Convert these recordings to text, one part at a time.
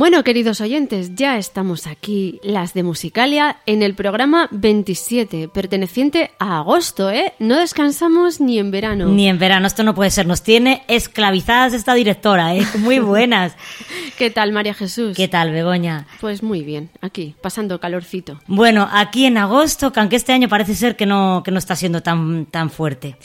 Bueno, queridos oyentes, ya estamos aquí, las de Musicalia, en el programa 27, perteneciente a agosto, ¿eh? No descansamos ni en verano. Ni en verano, esto no puede ser. Nos tiene esclavizadas esta directora, ¿eh? Muy buenas. ¿Qué tal, María Jesús? ¿Qué tal, Begoña? Pues muy bien, aquí, pasando calorcito. Bueno, aquí en agosto, que aunque este año parece ser que no, que no está siendo tan, tan fuerte.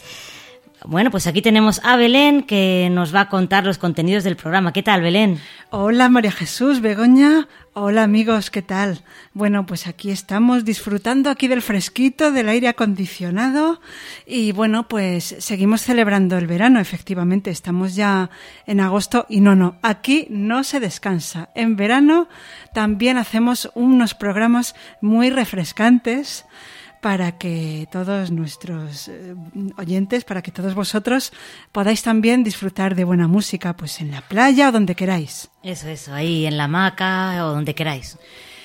Bueno, pues aquí tenemos a Belén que nos va a contar los contenidos del programa. ¿Qué tal, Belén? Hola María Jesús, Begoña. Hola amigos, ¿qué tal? Bueno, pues aquí estamos disfrutando aquí del fresquito, del aire acondicionado y bueno, pues seguimos celebrando el verano, efectivamente, estamos ya en agosto y no, no, aquí no se descansa. En verano también hacemos unos programas muy refrescantes para que todos nuestros eh, oyentes, para que todos vosotros podáis también disfrutar de buena música, pues en la playa o donde queráis. Eso, eso, ahí en la hamaca o donde queráis.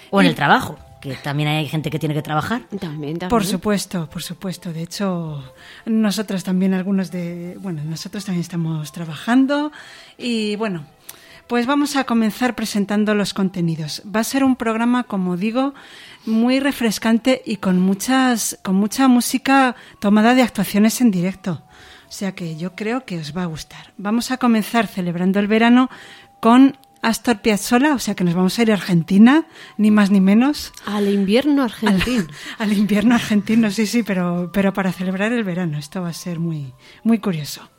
O en el trabajo, que también hay gente que tiene que trabajar. También, también. Por supuesto, por supuesto. De hecho, nosotros también, algunos de, bueno, nosotros también estamos trabajando y bueno, pues vamos a comenzar presentando los contenidos. Va a ser un programa, como digo, muy refrescante y con muchas, con mucha música tomada de actuaciones en directo. O sea que yo creo que os va a gustar. Vamos a comenzar celebrando el verano con Astor Piazzolla, o sea que nos vamos a ir a Argentina, ni más ni menos. Al invierno argentino. Al invierno argentino, sí, sí, pero, pero para celebrar el verano. Esto va a ser muy, muy curioso.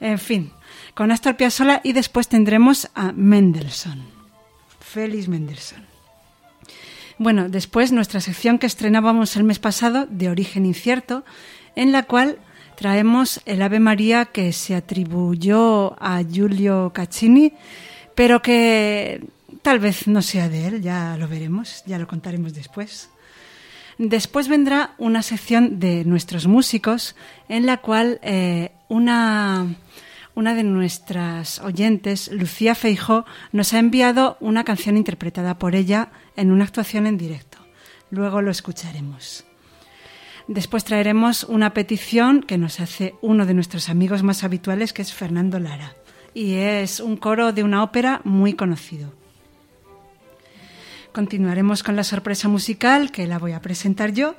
En fin, con Astor Piazzolla y después tendremos a Mendelssohn. Félix Mendelssohn. Bueno, después nuestra sección que estrenábamos el mes pasado, de origen incierto, en la cual traemos el Ave María que se atribuyó a Giulio Caccini, pero que tal vez no sea de él, ya lo veremos, ya lo contaremos después. Después vendrá una sección de nuestros músicos en la cual eh, una, una de nuestras oyentes, Lucía Feijó, nos ha enviado una canción interpretada por ella en una actuación en directo. Luego lo escucharemos. Después traeremos una petición que nos hace uno de nuestros amigos más habituales, que es Fernando Lara. Y es un coro de una ópera muy conocido. Continuaremos con la sorpresa musical, que la voy a presentar yo.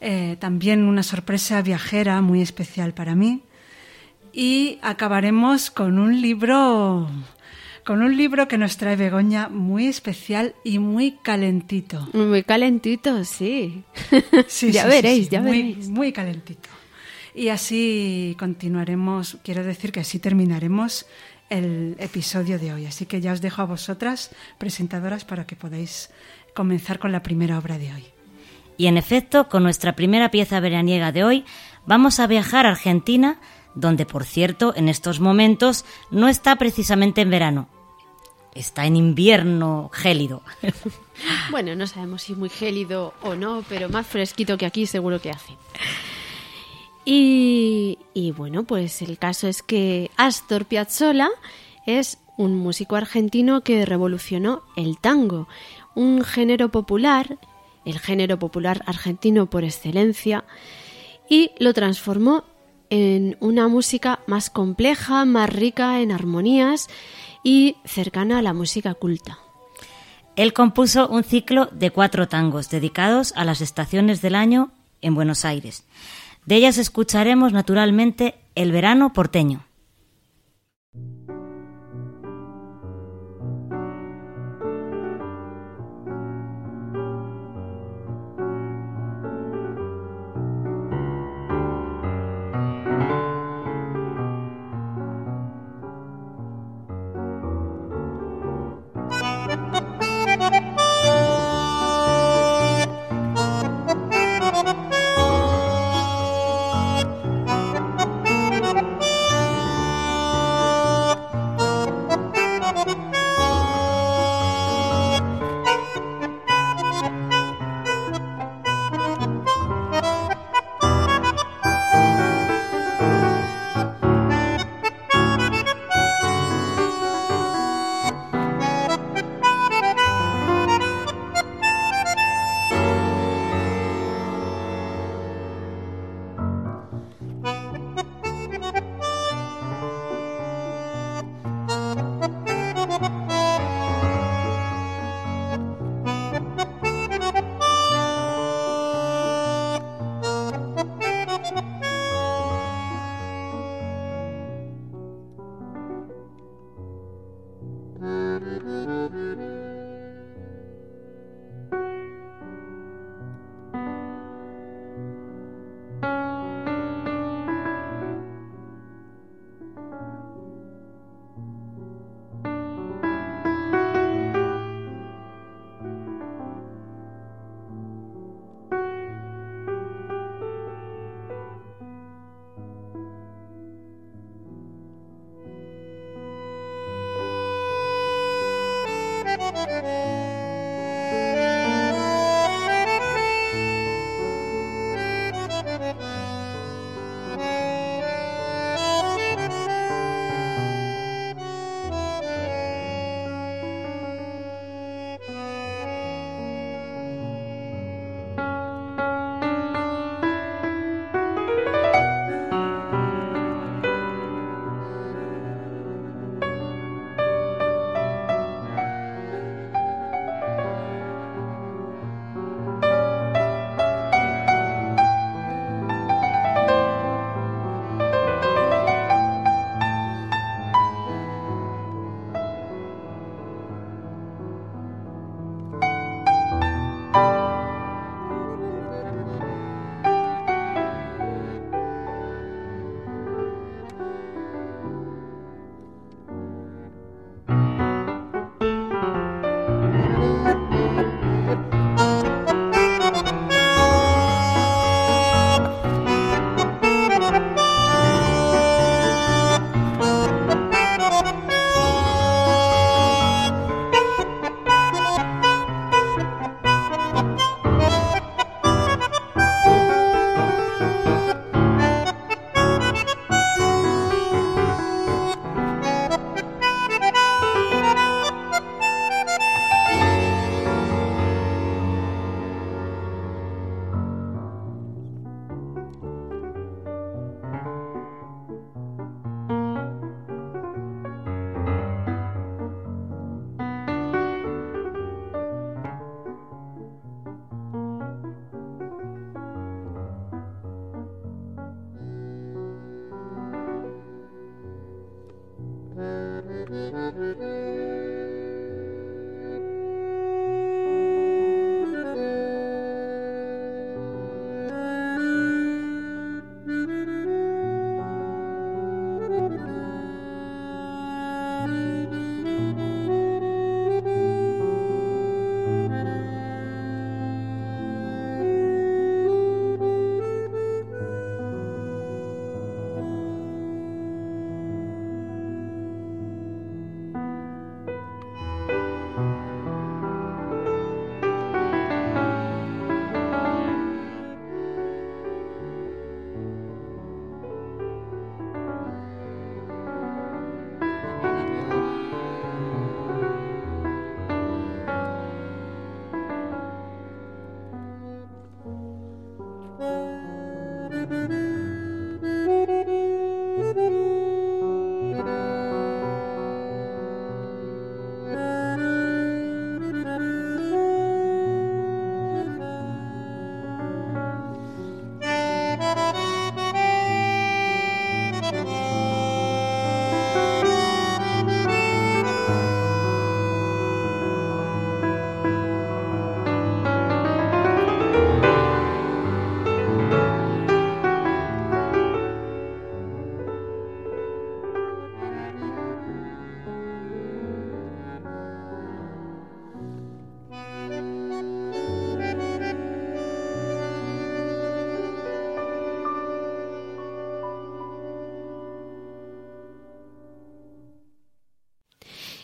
Eh, también una sorpresa viajera muy especial para mí. Y acabaremos con un libro con un libro que nos trae Begoña muy especial y muy calentito. Muy calentito, sí. Sí, ya sí, veréis, sí, sí, ya muy, veréis. Muy calentito. Y así continuaremos, quiero decir que así terminaremos el episodio de hoy. Así que ya os dejo a vosotras, presentadoras, para que podáis comenzar con la primera obra de hoy. Y en efecto, con nuestra primera pieza veraniega de hoy, vamos a viajar a Argentina, donde, por cierto, en estos momentos no está precisamente en verano. Está en invierno gélido. Bueno, no sabemos si muy gélido o no, pero más fresquito que aquí seguro que hace. Y, y bueno, pues el caso es que Astor Piazzolla es un músico argentino que revolucionó el tango, un género popular, el género popular argentino por excelencia, y lo transformó en una música más compleja, más rica en armonías y cercana a la música culta. Él compuso un ciclo de cuatro tangos dedicados a las estaciones del año en Buenos Aires. De ellas escucharemos naturalmente El verano porteño.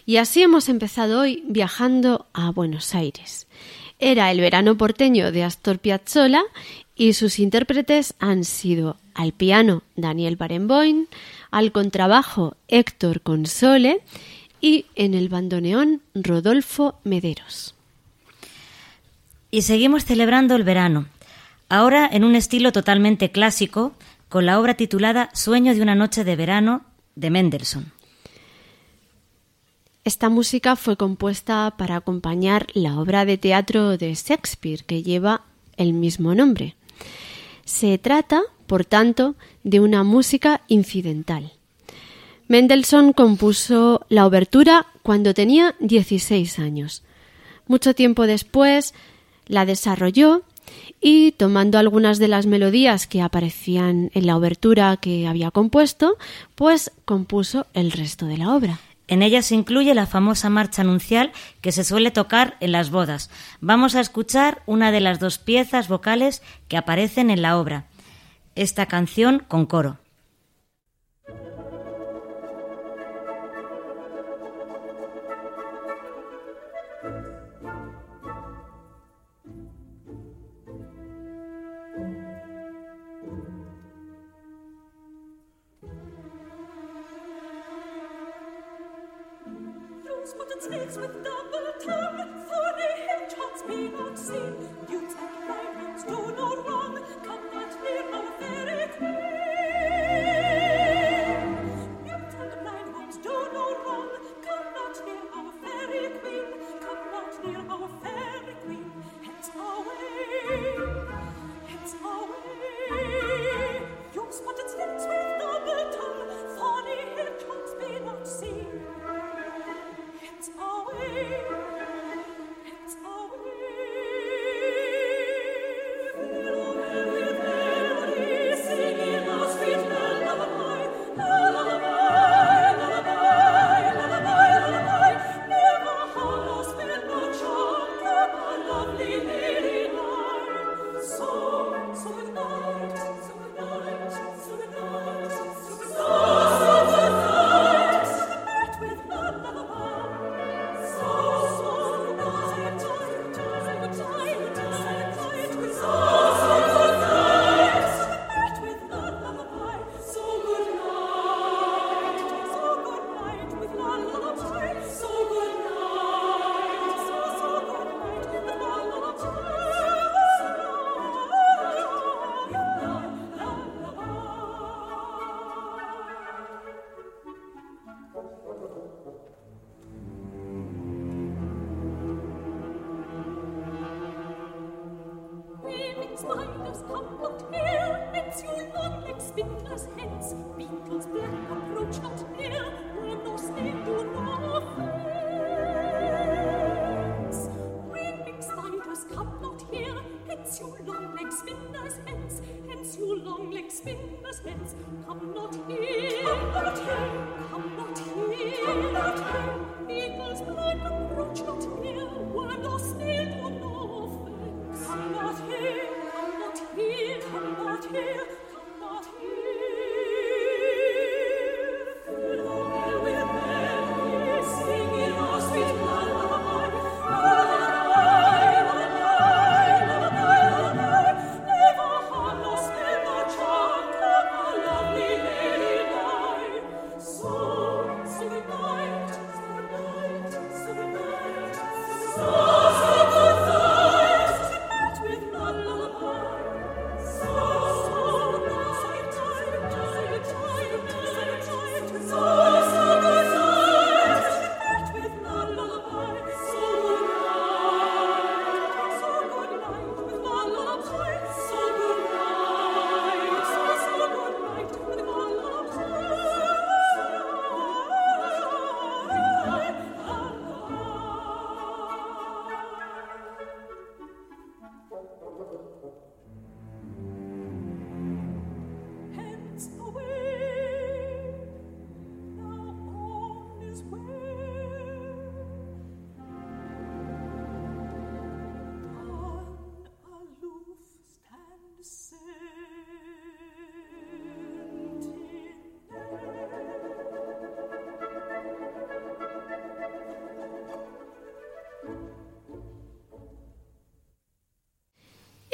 Y así hemos empezado hoy viajando a Buenos Aires. Era el verano porteño de Astor Piazzolla y sus intérpretes han sido al piano Daniel Barenboim, al contrabajo Héctor Console y en el bandoneón Rodolfo Mederos. Y seguimos celebrando el verano, ahora en un estilo totalmente clásico, con la obra titulada Sueño de una noche de verano de Mendelssohn. Esta música fue compuesta para acompañar la obra de teatro de Shakespeare que lleva el mismo nombre. Se trata, por tanto, de una música incidental. Mendelssohn compuso la obertura cuando tenía 16 años. Mucho tiempo después la desarrolló y tomando algunas de las melodías que aparecían en la obertura que había compuesto, pues compuso el resto de la obra. En ella se incluye la famosa marcha anuncial que se suele tocar en las bodas. Vamos a escuchar una de las dos piezas vocales que aparecen en la obra. Esta canción con coro. takes with the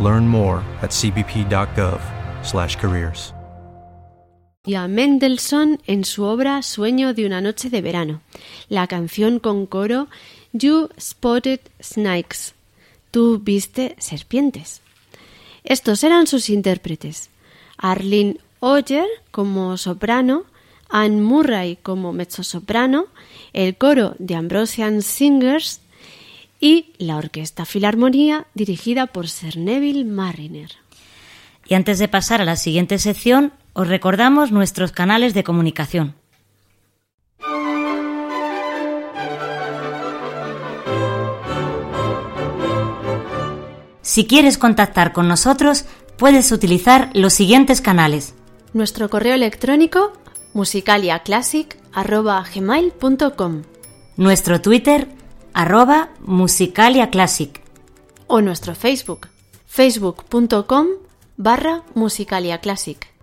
Learn more at cbp.gov/careers. y a Mendelssohn en su obra Sueño de una noche de verano, la canción con coro You Spotted Snakes, Tú viste serpientes. Estos eran sus intérpretes, Arlene Oyer como soprano, Anne Murray como mezzosoprano, el coro de Ambrosian Singers y la Orquesta Filarmonía dirigida por Sir Neville Marriner. Y antes de pasar a la siguiente sección, os recordamos nuestros canales de comunicación. Si quieres contactar con nosotros, puedes utilizar los siguientes canales. Nuestro correo electrónico musicaliaclassic.gmail.com Nuestro Twitter, arroba musicaliaclassic. o nuestro Facebook facebook.com barra musicaliaclassic.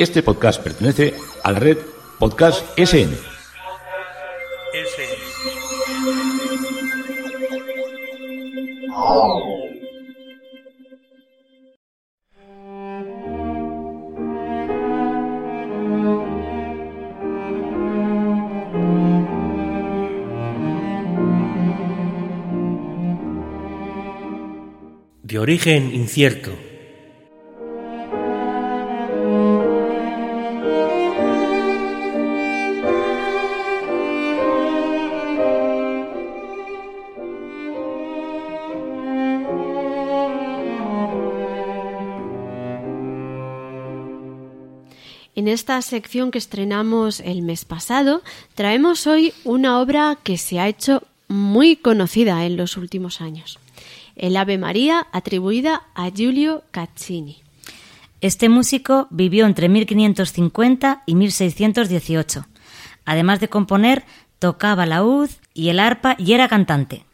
Este podcast pertenece a la red Podcast SN. de origen incierto. Esta sección que estrenamos el mes pasado, traemos hoy una obra que se ha hecho muy conocida en los últimos años. El Ave María atribuida a Giulio Caccini. Este músico vivió entre 1550 y 1618. Además de componer, tocaba la ud y el arpa y era cantante.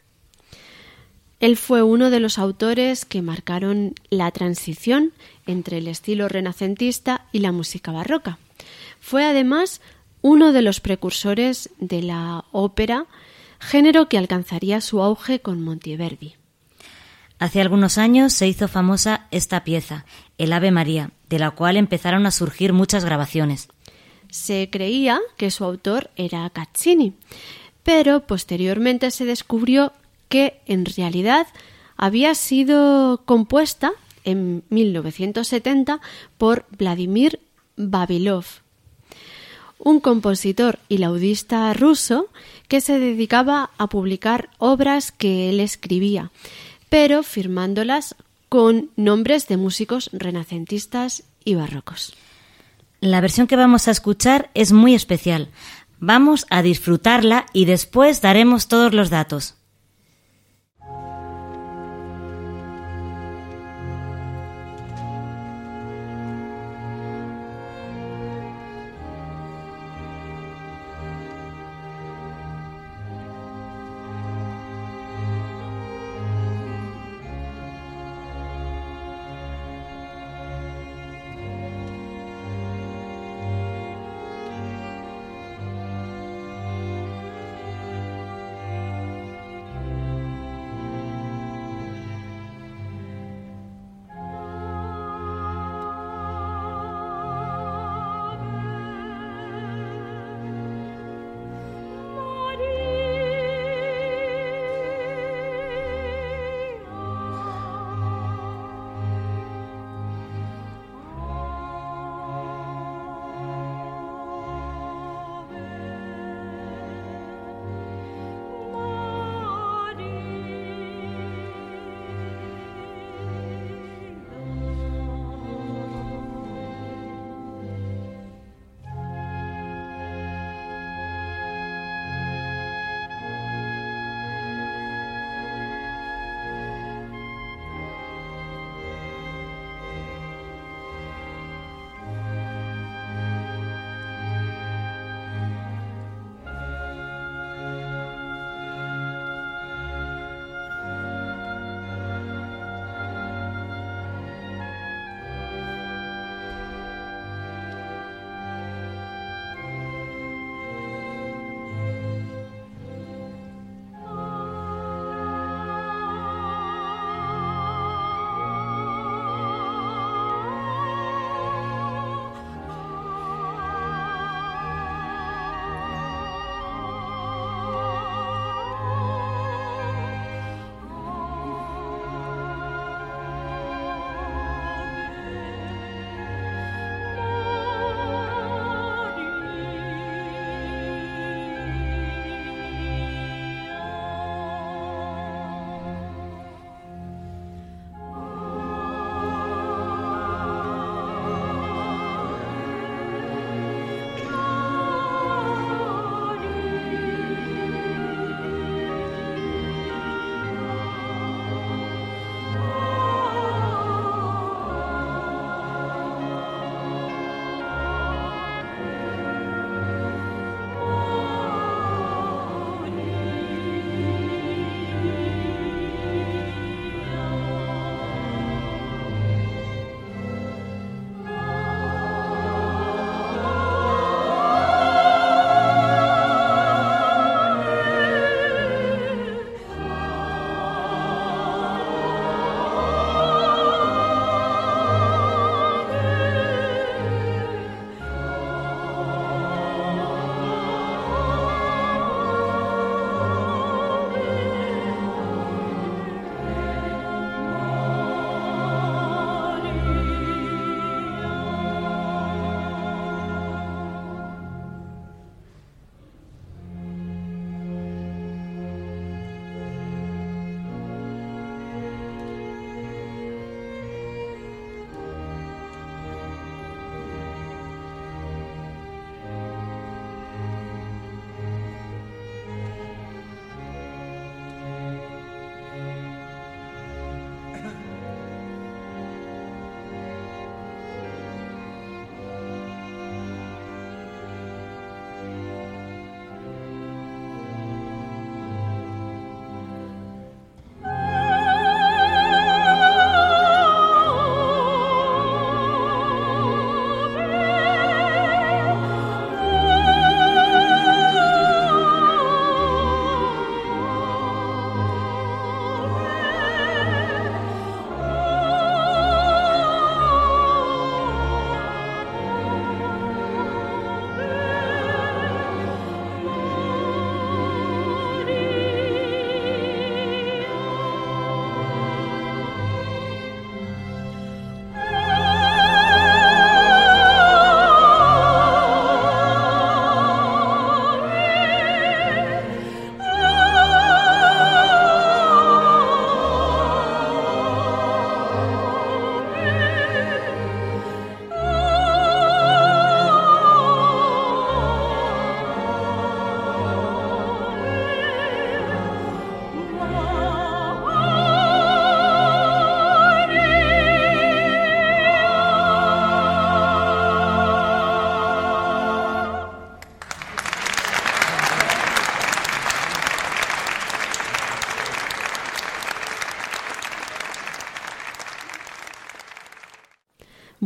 Él fue uno de los autores que marcaron la transición entre el estilo renacentista y la música barroca. Fue además uno de los precursores de la ópera, género que alcanzaría su auge con Monteverdi. Hace algunos años se hizo famosa esta pieza, el Ave María, de la cual empezaron a surgir muchas grabaciones. Se creía que su autor era Caccini, pero posteriormente se descubrió que en realidad había sido compuesta en 1970 por Vladimir Babilov, un compositor y laudista ruso que se dedicaba a publicar obras que él escribía, pero firmándolas con nombres de músicos renacentistas y barrocos. La versión que vamos a escuchar es muy especial. Vamos a disfrutarla y después daremos todos los datos.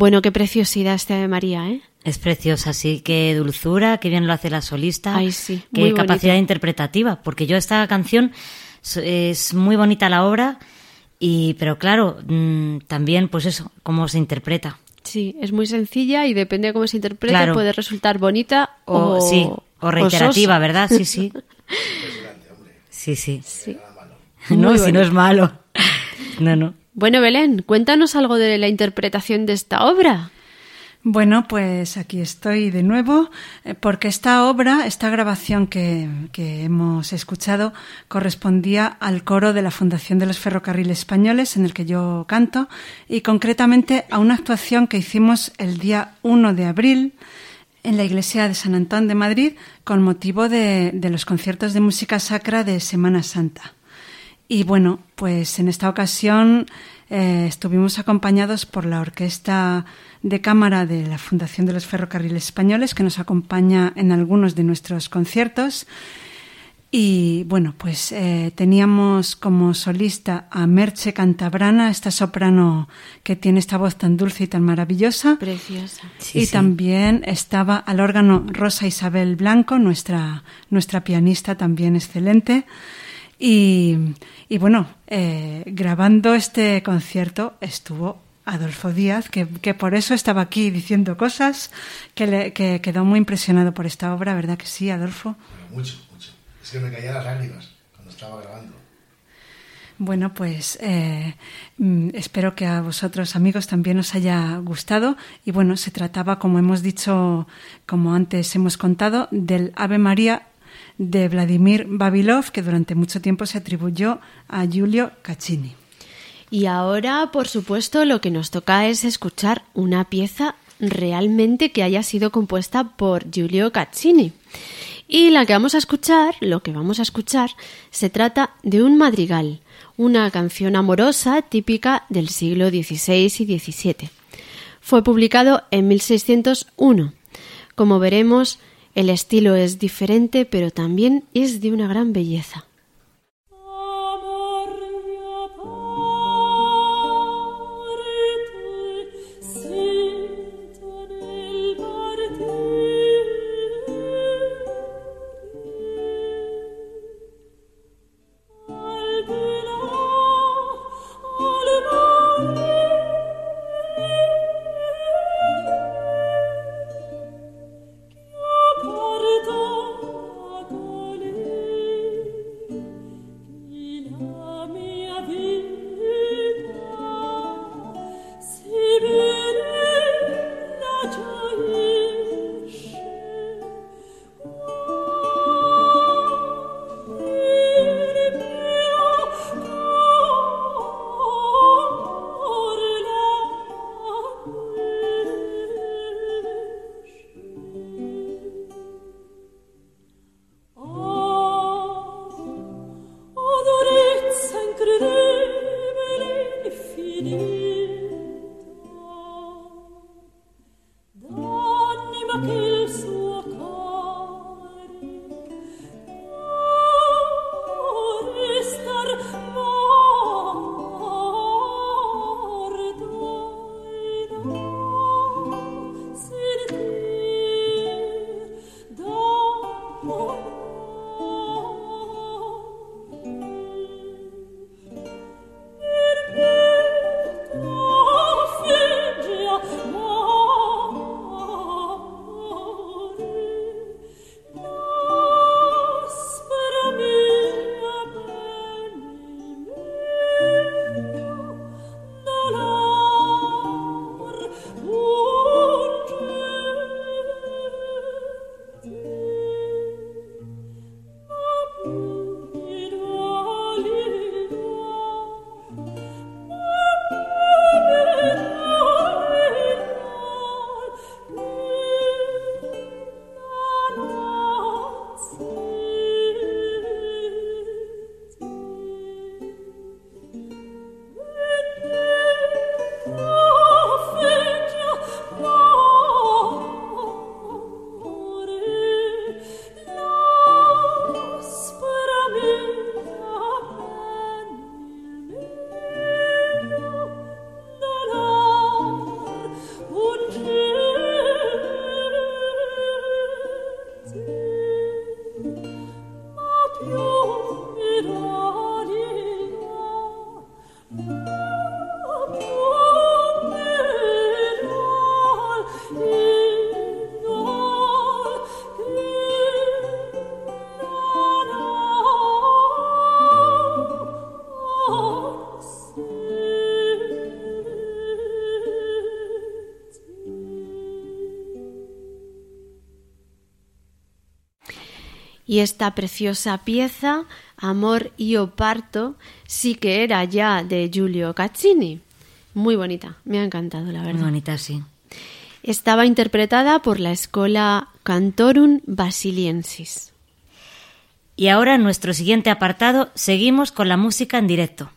Bueno, qué preciosidad este Ave María, ¿eh? Es preciosa, sí, qué dulzura, qué bien lo hace la solista, Ay, sí, qué muy capacidad bonito. interpretativa, porque yo esta canción es muy bonita la obra y pero claro, mm, también pues eso, cómo se interpreta. Sí, es muy sencilla y depende de cómo se interprete Claro. puede resultar bonita O, o, sí, o reiterativa. ¿verdad? Sí, sí. Sí, sí. Sí. No, si no es malo. No, no. Bueno, Belén, cuéntanos algo de la interpretación de esta obra. Bueno, pues aquí estoy de nuevo, eh, porque esta obra, esta grabación que, hemos escuchado, correspondía al coro de la Fundación de los Ferrocarriles Españoles, en el que yo canto, y concretamente a una actuación que hicimos el día 1 de abril en la iglesia de San Antón de Madrid, con motivo de los conciertos de música sacra de Semana Santa. Y bueno, pues en esta ocasión eh, estuvimos acompañados por la Orquesta de Cámara de la Fundación de los Ferrocarriles Españoles, que nos acompaña en algunos de nuestros conciertos. Y bueno, pues eh, teníamos como solista a Merche Cantabrana, esta soprano que tiene esta voz tan dulce y tan maravillosa. Preciosa. Sí, y sí. también estaba al órgano Rosa Isabel Blanco, nuestra, nuestra pianista también excelente. Y, y bueno, eh, grabando este concierto estuvo Adolfo Díaz, que, que por eso estaba aquí diciendo cosas, que, le, que quedó muy impresionado por esta obra, ¿verdad que sí, Adolfo? Mucho, mucho. Es que me caían las lágrimas cuando estaba grabando. Bueno, pues eh, mm, espero que a vosotros, amigos, también os haya gustado. Y bueno, se trataba, como hemos dicho, como antes hemos contado, del Ave María de Vladimir Babilov, que durante mucho tiempo se atribuyó a Giulio Caccini. Y ahora, por supuesto, lo que nos toca es escuchar una pieza realmente que haya sido compuesta por Giulio Caccini. Y la que vamos a escuchar, lo que vamos a escuchar, se trata de un madrigal, una canción amorosa típica del siglo XVI y XVII. Fue publicado en 1601. Como veremos, el estilo es diferente, pero también es de una gran belleza. Y esta preciosa pieza, Amor io parto, sí que era ya de Giulio Caccini. Muy bonita, me ha encantado, la verdad. Muy bonita, sí. Estaba interpretada por la Escola Cantorum Basiliensis. Y ahora en nuestro siguiente apartado seguimos con la música en directo.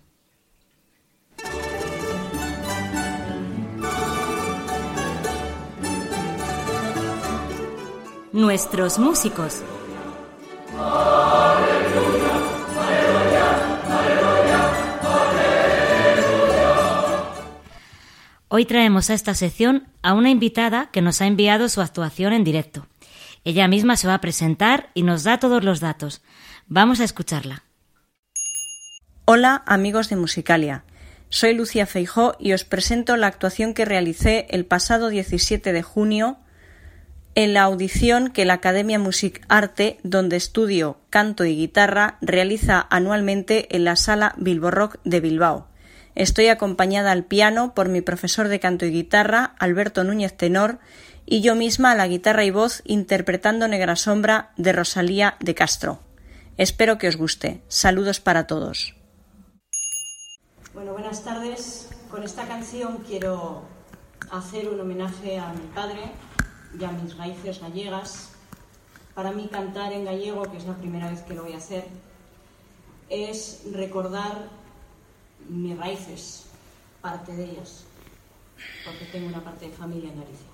Nuestros músicos. Hoy traemos a esta sección a una invitada que nos ha enviado su actuación en directo. Ella misma se va a presentar y nos da todos los datos. Vamos a escucharla. Hola amigos de Musicalia. Soy Lucia Feijó y os presento la actuación que realicé el pasado 17 de junio en la audición que la Academia Music Arte, donde estudio canto y guitarra, realiza anualmente en la Sala Bilbo Rock de Bilbao. Estoy acompañada al piano por mi profesor de canto y guitarra, Alberto Núñez Tenor, y yo misma a la guitarra y voz interpretando Negra Sombra de Rosalía de Castro. Espero que os guste. Saludos para todos. Bueno, buenas tardes. Con esta canción quiero hacer un homenaje a mi padre y a mis raíces gallegas. Para mí cantar en gallego, que es la primera vez que lo voy a hacer, es recordar mis raíces, parte de ellas, porque tengo una parte de familia en Galicia.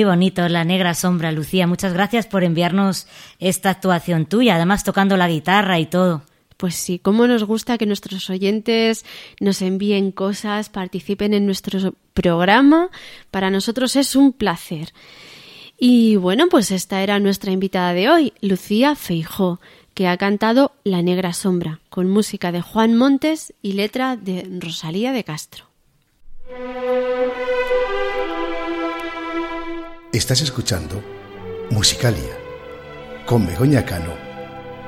Muy bonito, La Negra Sombra, Lucía. Muchas gracias por enviarnos esta actuación tuya, además tocando la guitarra y todo. Pues sí, cómo nos gusta que nuestros oyentes nos envíen cosas, participen en nuestro programa. Para nosotros es un placer. Y bueno, pues esta era nuestra invitada de hoy, Lucía Feijó, que ha cantado La Negra Sombra, con música de Juan Montes y letra de Rosalía de Castro. Estás escuchando Musicalia con Begoña Cano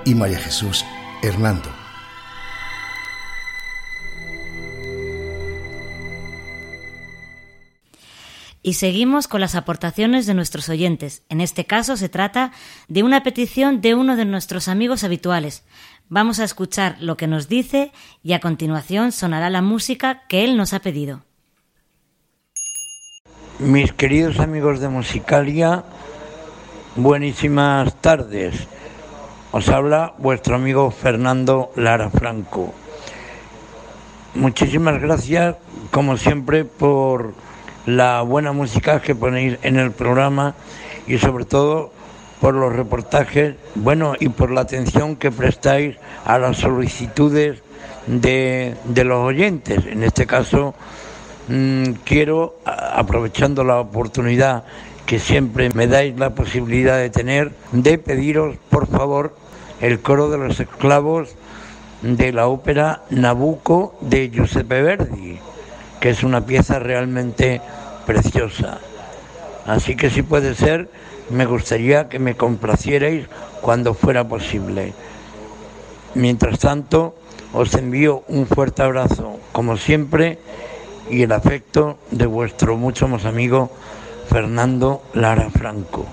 y María Jesús Hernando. Y seguimos con las aportaciones de nuestros oyentes. En este caso se trata de una petición de uno de nuestros amigos habituales. Vamos a escuchar lo que nos dice y a continuación sonará la música que él nos ha pedido. Mis queridos amigos de Musicalia, buenísimas tardes. Os habla vuestro amigo Fernando Lara Franco. Muchísimas gracias, como siempre, por la buena música que ponéis en el programa y sobre todo por los reportajes, bueno, y por la atención que prestáis a las solicitudes de, de los oyentes. En este caso, quiero, a- aprovechando la oportunidad que siempre me dais la posibilidad de tener, de pediros, por favor, el coro de los esclavos de la ópera Nabucco de Giuseppe Verdi, que es una pieza realmente preciosa. Así que si puede ser, me gustaría que me complacierais cuando fuera posible. Mientras tanto, os envío un fuerte abrazo, como siempre, y el afecto de vuestro mucho más amigo Fernando Lara Franco.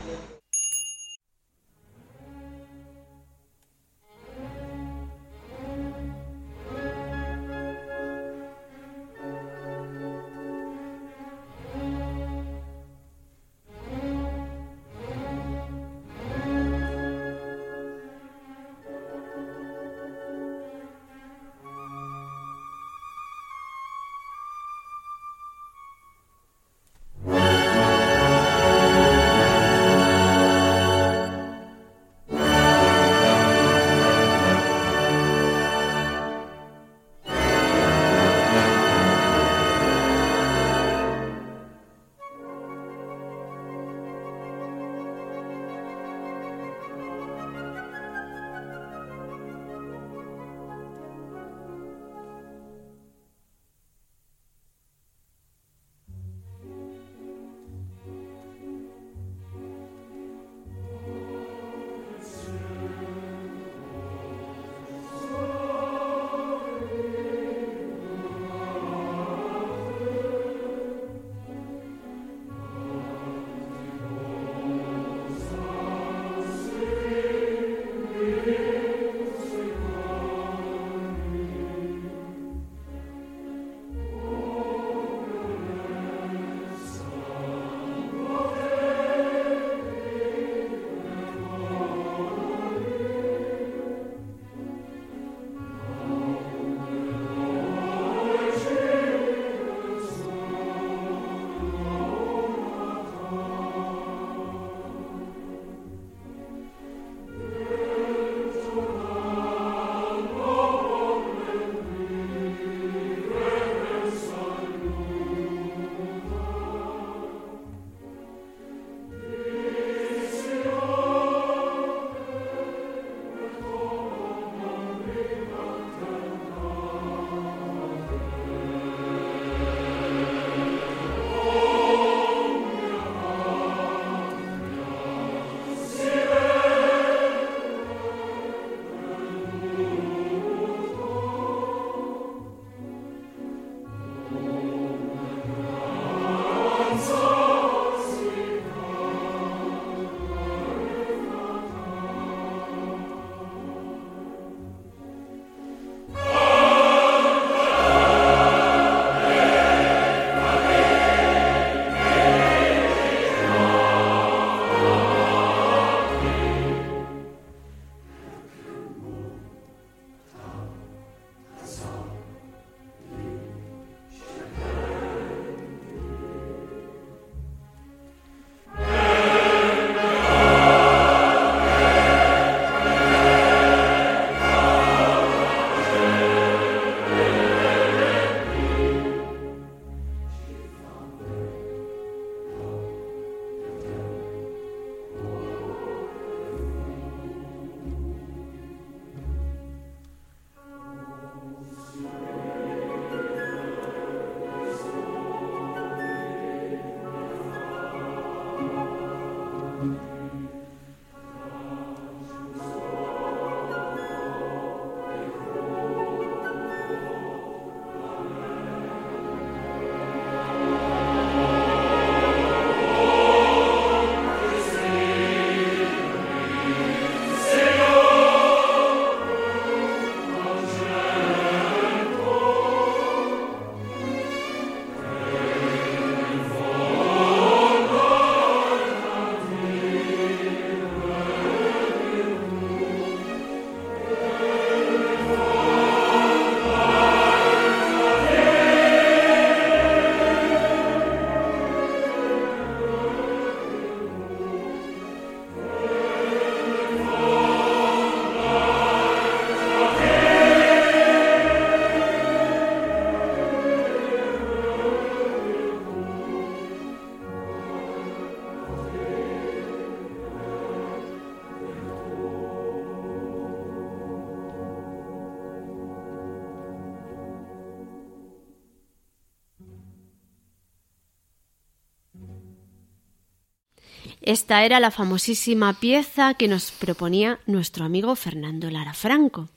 Esta era la famosísima pieza que nos proponía nuestro amigo Fernando Lara Franco.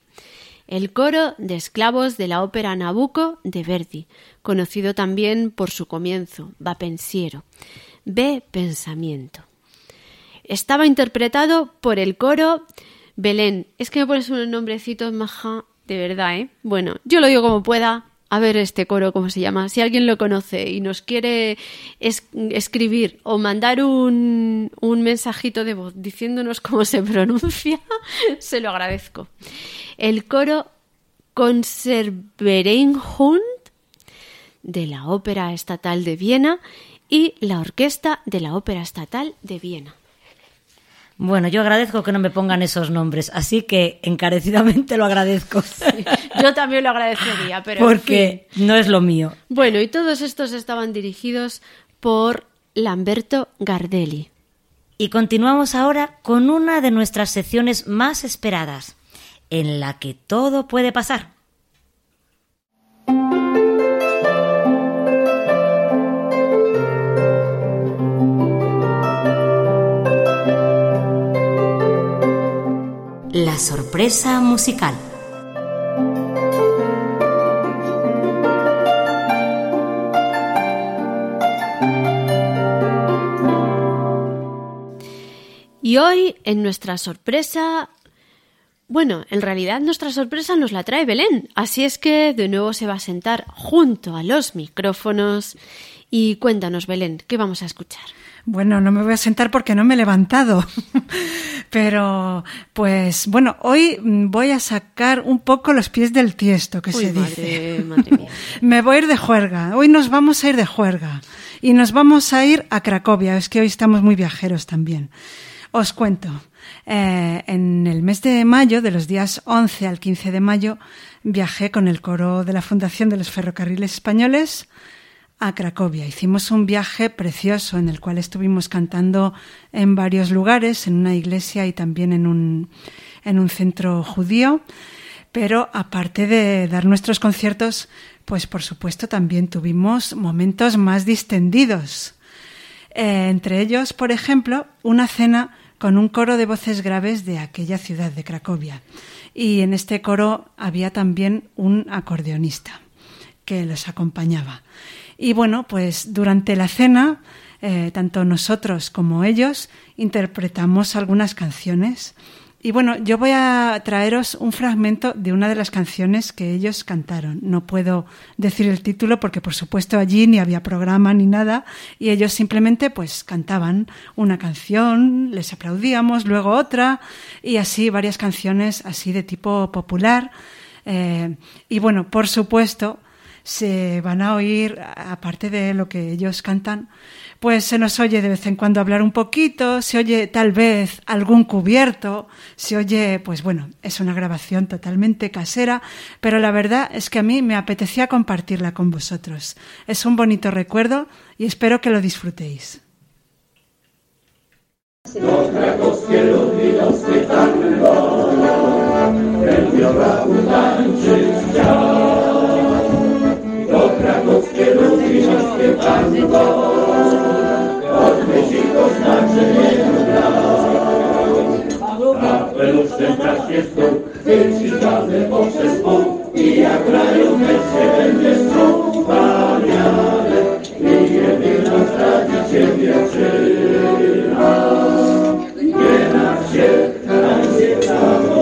El coro de esclavos de la ópera Nabucco de Verdi, conocido también por su comienzo, Va pensiero, Ve pensamiento. Estaba interpretado por el coro Belén. Es que me pones unos nombrecitos maja, de verdad, ¿eh? Bueno, yo lo digo como pueda. A ver este coro, ¿cómo se llama? Si alguien lo conoce y nos quiere es- escribir o mandar un, un mensajito de voz diciéndonos cómo se pronuncia, se lo agradezco. El coro Conserverenhund de la Ópera Estatal de Viena y la Orquesta de la Ópera Estatal de Viena. Bueno, yo agradezco que no me pongan esos nombres, así que encarecidamente lo agradezco. Yo también lo agradecería, pero en Porque no es lo mío. Bueno, y todos estos estaban dirigidos por Lamberto Gardelli. Y continuamos ahora con una de nuestras secciones más esperadas, en la que todo puede pasar. La sorpresa musical. Y hoy, en nuestra sorpresa, bueno, en realidad nuestra sorpresa nos la trae Belén, así es que de nuevo se va a sentar junto a los micrófonos. Y cuéntanos, Belén, ¿qué vamos a escuchar? Bueno, no me voy a sentar porque no me he levantado. Pero, pues, bueno, hoy voy a sacar un poco los pies del tiesto, que Uy, se madre, dice. madre mía. me voy a ir de juerga. Hoy nos vamos a ir de juerga. Y nos vamos a ir a Cracovia. Es que hoy estamos muy viajeros también. Os cuento. Eh, en el mes de mayo, de los días 11 al 15 de mayo, viajé con el coro de la Fundación de los Ferrocarriles Españoles a Cracovia. Hicimos un viaje precioso en el cual estuvimos cantando en varios lugares, en una iglesia y también en un, en un centro judío. Pero aparte de dar nuestros conciertos, pues por supuesto también tuvimos momentos más distendidos. Eh, entre ellos, por ejemplo, una cena con un coro de voces graves de aquella ciudad de Cracovia. Y en este coro había también un acordeonista que los acompañaba. Y bueno, pues durante la cena, eh, tanto nosotros como ellos interpretamos algunas canciones. Y bueno, yo voy a traeros un fragmento de una de las canciones que ellos cantaron. No puedo decir el título porque por supuesto allí ni había programa ni nada y ellos simplemente pues cantaban una canción, les aplaudíamos, luego otra y así varias canciones así de tipo popular. Eh, y bueno, por supuesto, se van a oír, aparte de lo que ellos cantan, pues se nos oye de vez en cuando hablar un poquito, se oye tal vez algún cubierto, se oye, pues bueno, es una grabación totalmente casera, pero la verdad es que a mí me apetecía compartirla con vosotros. Es un bonito recuerdo y espero que lo disfrutéis. wszystkie czarny kosz, podwyżi to znaczy Kapeluszem tak się stół, wyciszany poprzez pół i jak grają mecz się będziesz czuł, paniale, i jedyna ciebie. Nie na się, na się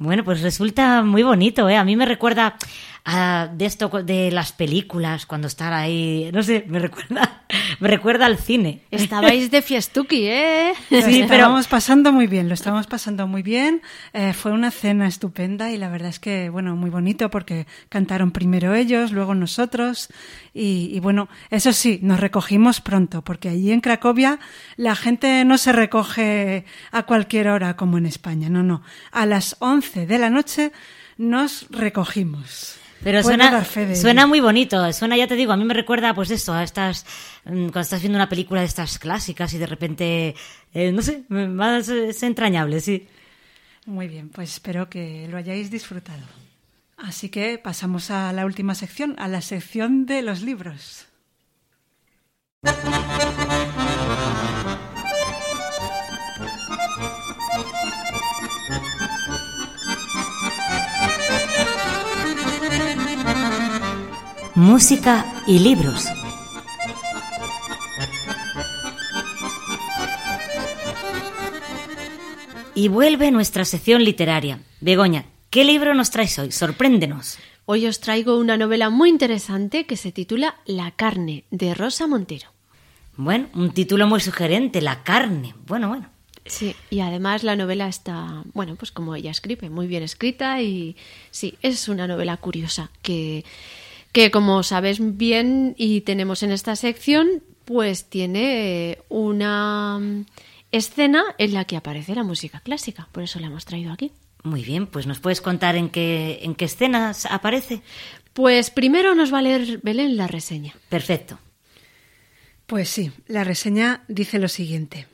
Bueno, pues resulta muy bonito, ¿eh? A mí me recuerda a de esto de las películas cuando estar ahí, no sé, me recuerda, me recuerda al cine. Estabais de fiestuki, ¿eh? Lo Sí, pero estábamos pasando muy bien, lo estábamos pasando muy bien. Eh, fue una cena estupenda y la verdad es que, bueno, muy bonito porque cantaron primero ellos, luego nosotros. Y, y bueno, eso sí, nos recogimos pronto porque allí en Cracovia la gente no se recoge a cualquier hora como en España, no, no. A las 11 de la noche nos recogimos. Pero suena, suena muy bonito, suena, ya te digo, a mí me recuerda pues eso, a estas, mm, cuando estás viendo una película de estas clásicas y de repente, eh, no sé, más es entrañable, sí. Muy bien, pues espero que lo hayáis disfrutado. Así que pasamos a la última sección, a la sección de los libros. Música y libros. Y vuelve nuestra sección literaria. Begoña, ¿qué libro nos traes hoy? Sorpréndenos. Hoy os traigo una novela muy interesante que se titula La carne, de Rosa Montero. Bueno, un título muy sugerente, La carne. Bueno, bueno. Sí, y además la novela está, bueno, pues como ella escribe, muy bien escrita y sí, es una novela curiosa que, que como sabes bien y tenemos en esta sección, pues tiene una mm, escena en la que aparece la música clásica, por eso la hemos traído aquí. Muy bien, pues nos puedes contar en qué, en qué escenas aparece. Pues primero nos va a leer Belén la reseña. Perfecto. Pues sí, la reseña dice lo siguiente.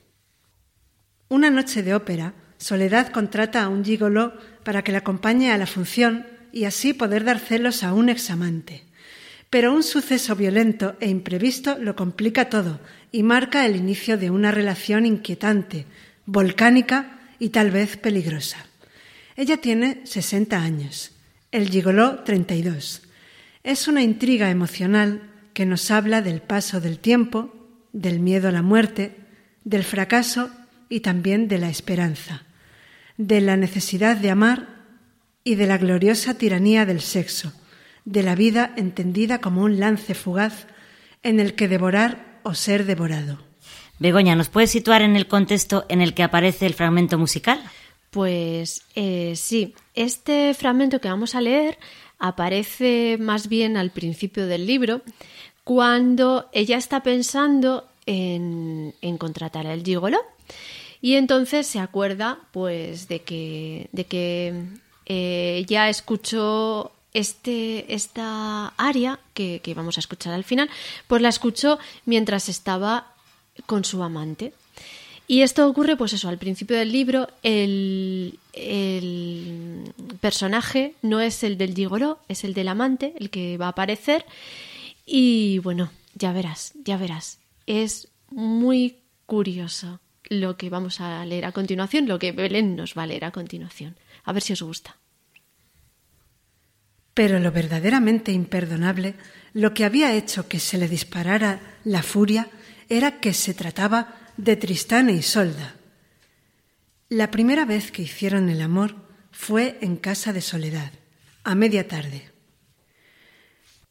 Una noche de ópera, Soledad contrata a un gigoló para que la acompañe a la función y así poder dar celos a un examante. Pero un suceso violento e imprevisto lo complica todo y marca el inicio de una relación inquietante, volcánica y tal vez peligrosa. Ella tiene 60 años, el gigoló 32. Es una intriga emocional que nos habla del paso del tiempo, del miedo a la muerte, del fracaso y también de la esperanza, de la necesidad de amar y de la gloriosa tiranía del sexo, de la vida entendida como un lance fugaz en el que devorar o ser devorado. Begoña, ¿nos puedes situar en el contexto en el que aparece el fragmento musical? Pues eh, sí, este fragmento que vamos a leer aparece más bien al principio del libro, cuando ella está pensando en, en contratar al gigolo y entonces se acuerda pues de que, de que eh, ya escuchó este, esta área que, vamos a escuchar al final, pues la escuchó mientras estaba con su amante. Y esto ocurre, pues eso, al principio del libro, el, el personaje no es el del gigoló, es el del amante, el que va a aparecer. Y bueno, ya verás, ya verás. Es muy curioso lo que vamos a leer a continuación, lo que Belén nos va a leer a continuación. A ver si os gusta. Pero lo verdaderamente imperdonable, lo que había hecho que se le disparara la furia, era que se trataba de Tristán e Isolda. La primera vez que hicieron el amor fue en casa de Soledad, a media tarde.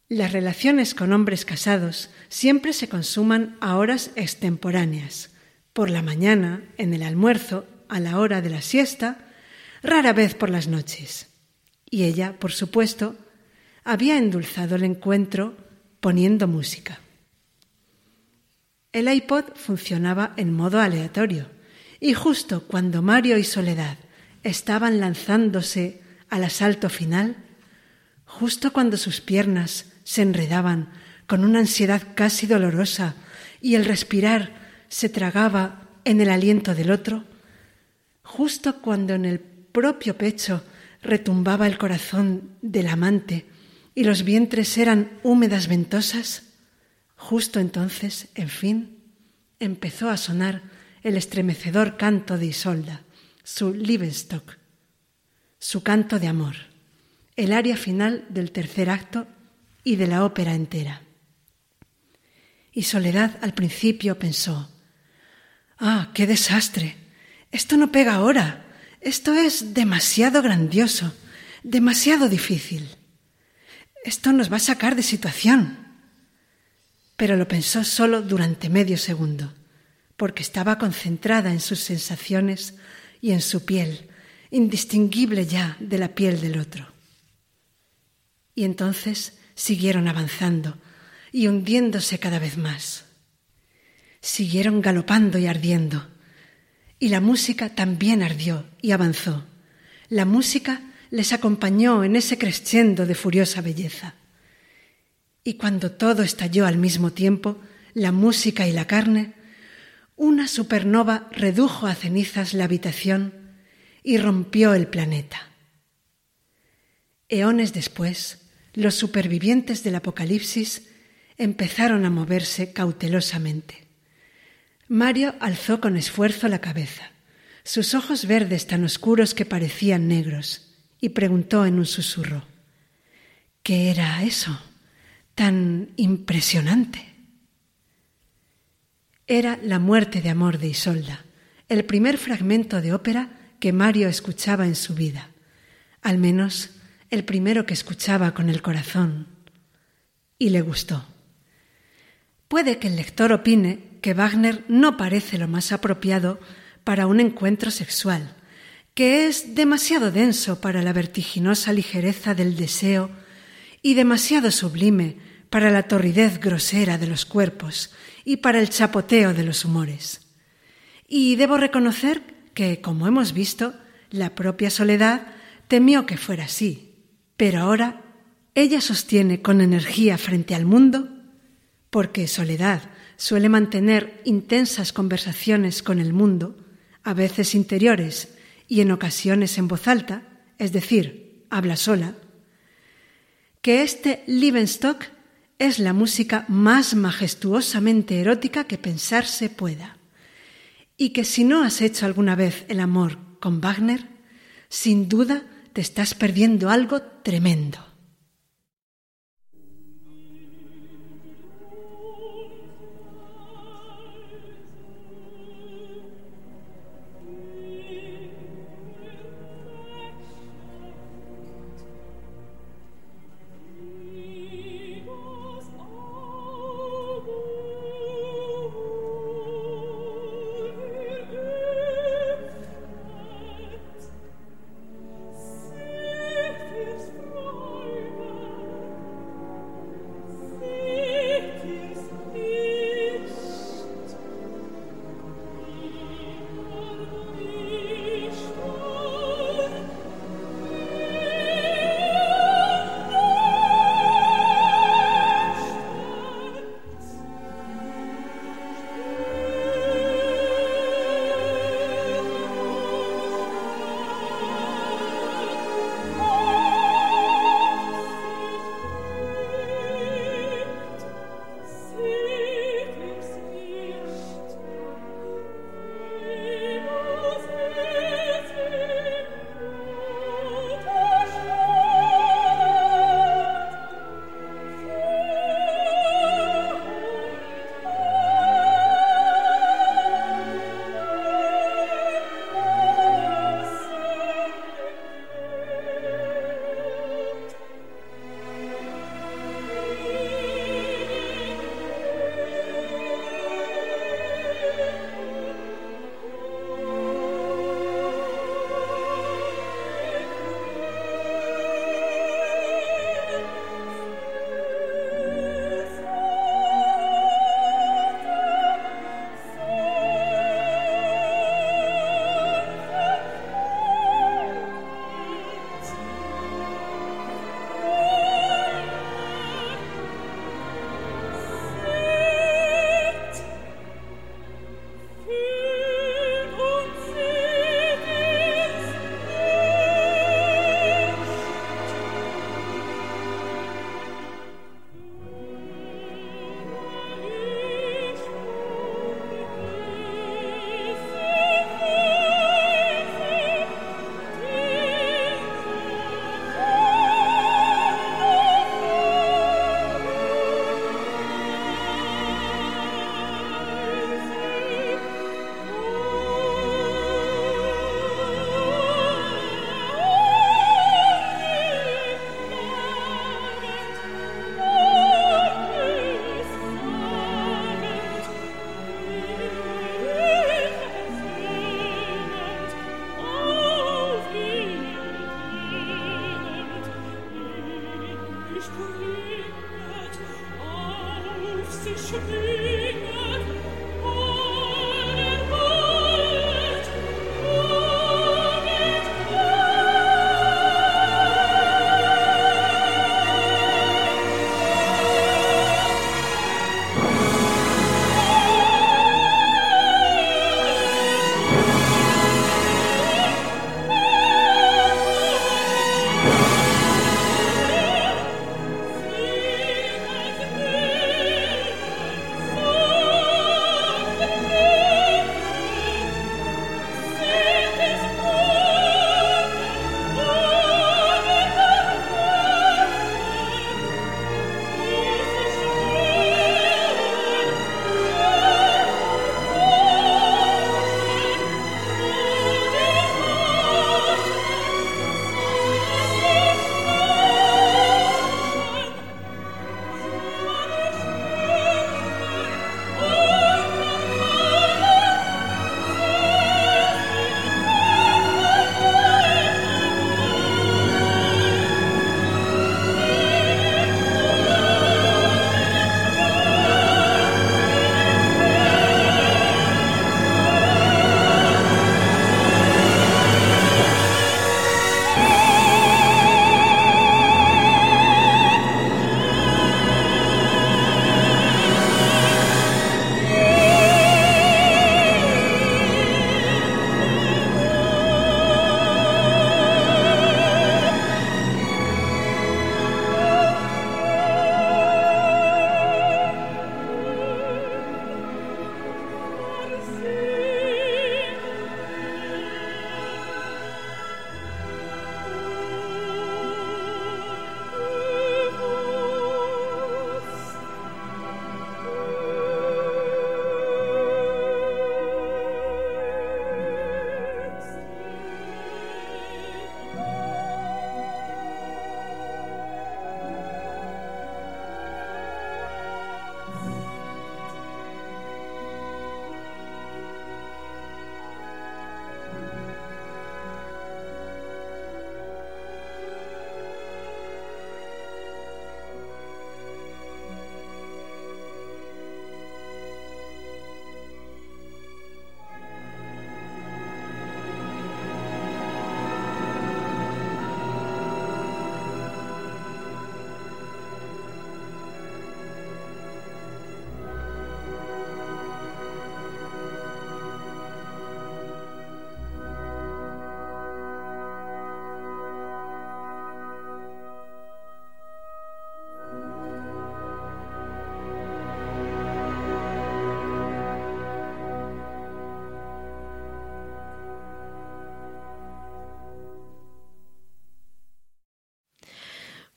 Las relaciones con hombres casados siempre se consuman a horas extemporáneas, por la mañana, en el almuerzo, a la hora de la siesta, rara vez por las noches. Y ella, por supuesto, había endulzado el encuentro poniendo música. El iPod funcionaba en modo aleatorio y justo cuando Mario y Soledad estaban lanzándose al asalto final, justo cuando sus piernas se enredaban con una ansiedad casi dolorosa y el respirar se tragaba en el aliento del otro, justo cuando en el propio pecho retumbaba el corazón del amante y los vientres eran húmedas ventosas, justo entonces, en fin, empezó a sonar el estremecedor canto de Isolda, su Liebesstock, su canto de amor, el aria final del tercer acto y de la ópera entera. Y Soledad al principio pensó, Ah, qué desastre. Esto no pega ahora. Esto es demasiado grandioso, demasiado difícil. Esto nos va a sacar de situación. Pero lo pensó solo durante medio segundo, porque estaba concentrada en sus sensaciones y en su piel, indistinguible ya de la piel del otro. Y entonces siguieron avanzando y hundiéndose cada vez más. Siguieron galopando y ardiendo. Y la música también ardió y avanzó. La música les acompañó en ese crescendo de furiosa belleza. Y cuando todo estalló al mismo tiempo, la música y la carne, una supernova redujo a cenizas la habitación y rompió el planeta. Eones después, los supervivientes del Apocalipsis empezaron a moverse cautelosamente. Mario alzó con esfuerzo la cabeza, sus ojos verdes tan oscuros que parecían negros, y preguntó en un susurro ¿Qué era eso tan impresionante? Era la muerte de amor de Isolda, el primer fragmento de ópera que Mario escuchaba en su vida, al menos el primero que escuchaba con el corazón, y le gustó. Puede que el lector opine que Wagner no parece lo más apropiado para un encuentro sexual, que es demasiado denso para la vertiginosa ligereza del deseo y demasiado sublime para la torridez grosera de los cuerpos y para el chapoteo de los humores. Y debo reconocer que, como hemos visto, la propia Soledad temió que fuera así, pero ahora ella sostiene con energía frente al mundo, porque Soledad suele mantener intensas conversaciones con el mundo, a veces interiores y en ocasiones en voz alta, es decir, habla sola, que este Liebenstock es la música más majestuosamente erótica que pensarse pueda, y que si no has hecho alguna vez el amor con Wagner, sin duda te estás perdiendo algo tremendo.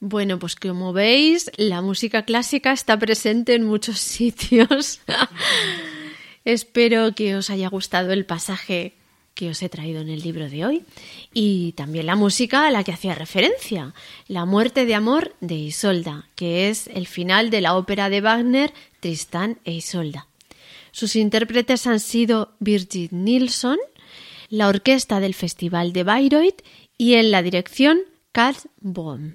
Bueno, pues como veis, la música clásica está presente en muchos sitios. Espero que os haya gustado el pasaje que os he traído en el libro de hoy y también la música a la que hacía referencia, La muerte de amor de Isolda, que es el final de la ópera de Wagner Tristán e Isolda. Sus intérpretes han sido Birgit Nilsson, la orquesta del Festival de Bayreuth y en la dirección Karl Bohm.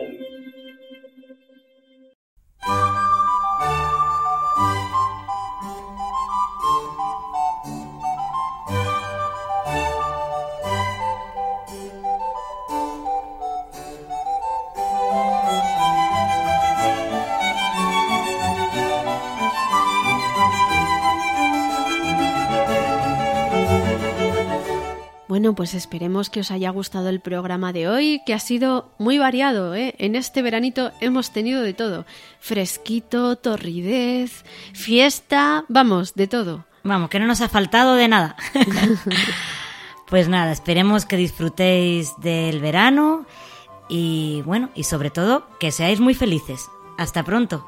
Bueno, pues esperemos que os haya gustado el programa de hoy, que ha sido muy variado. ¿eh? En este veranito hemos tenido de todo. Fresquito, torridez, fiesta, vamos, de todo. Vamos, que no nos ha faltado de nada. pues nada, esperemos que disfrutéis del verano y bueno, y sobre todo que seáis muy felices. Hasta pronto.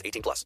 18 plus.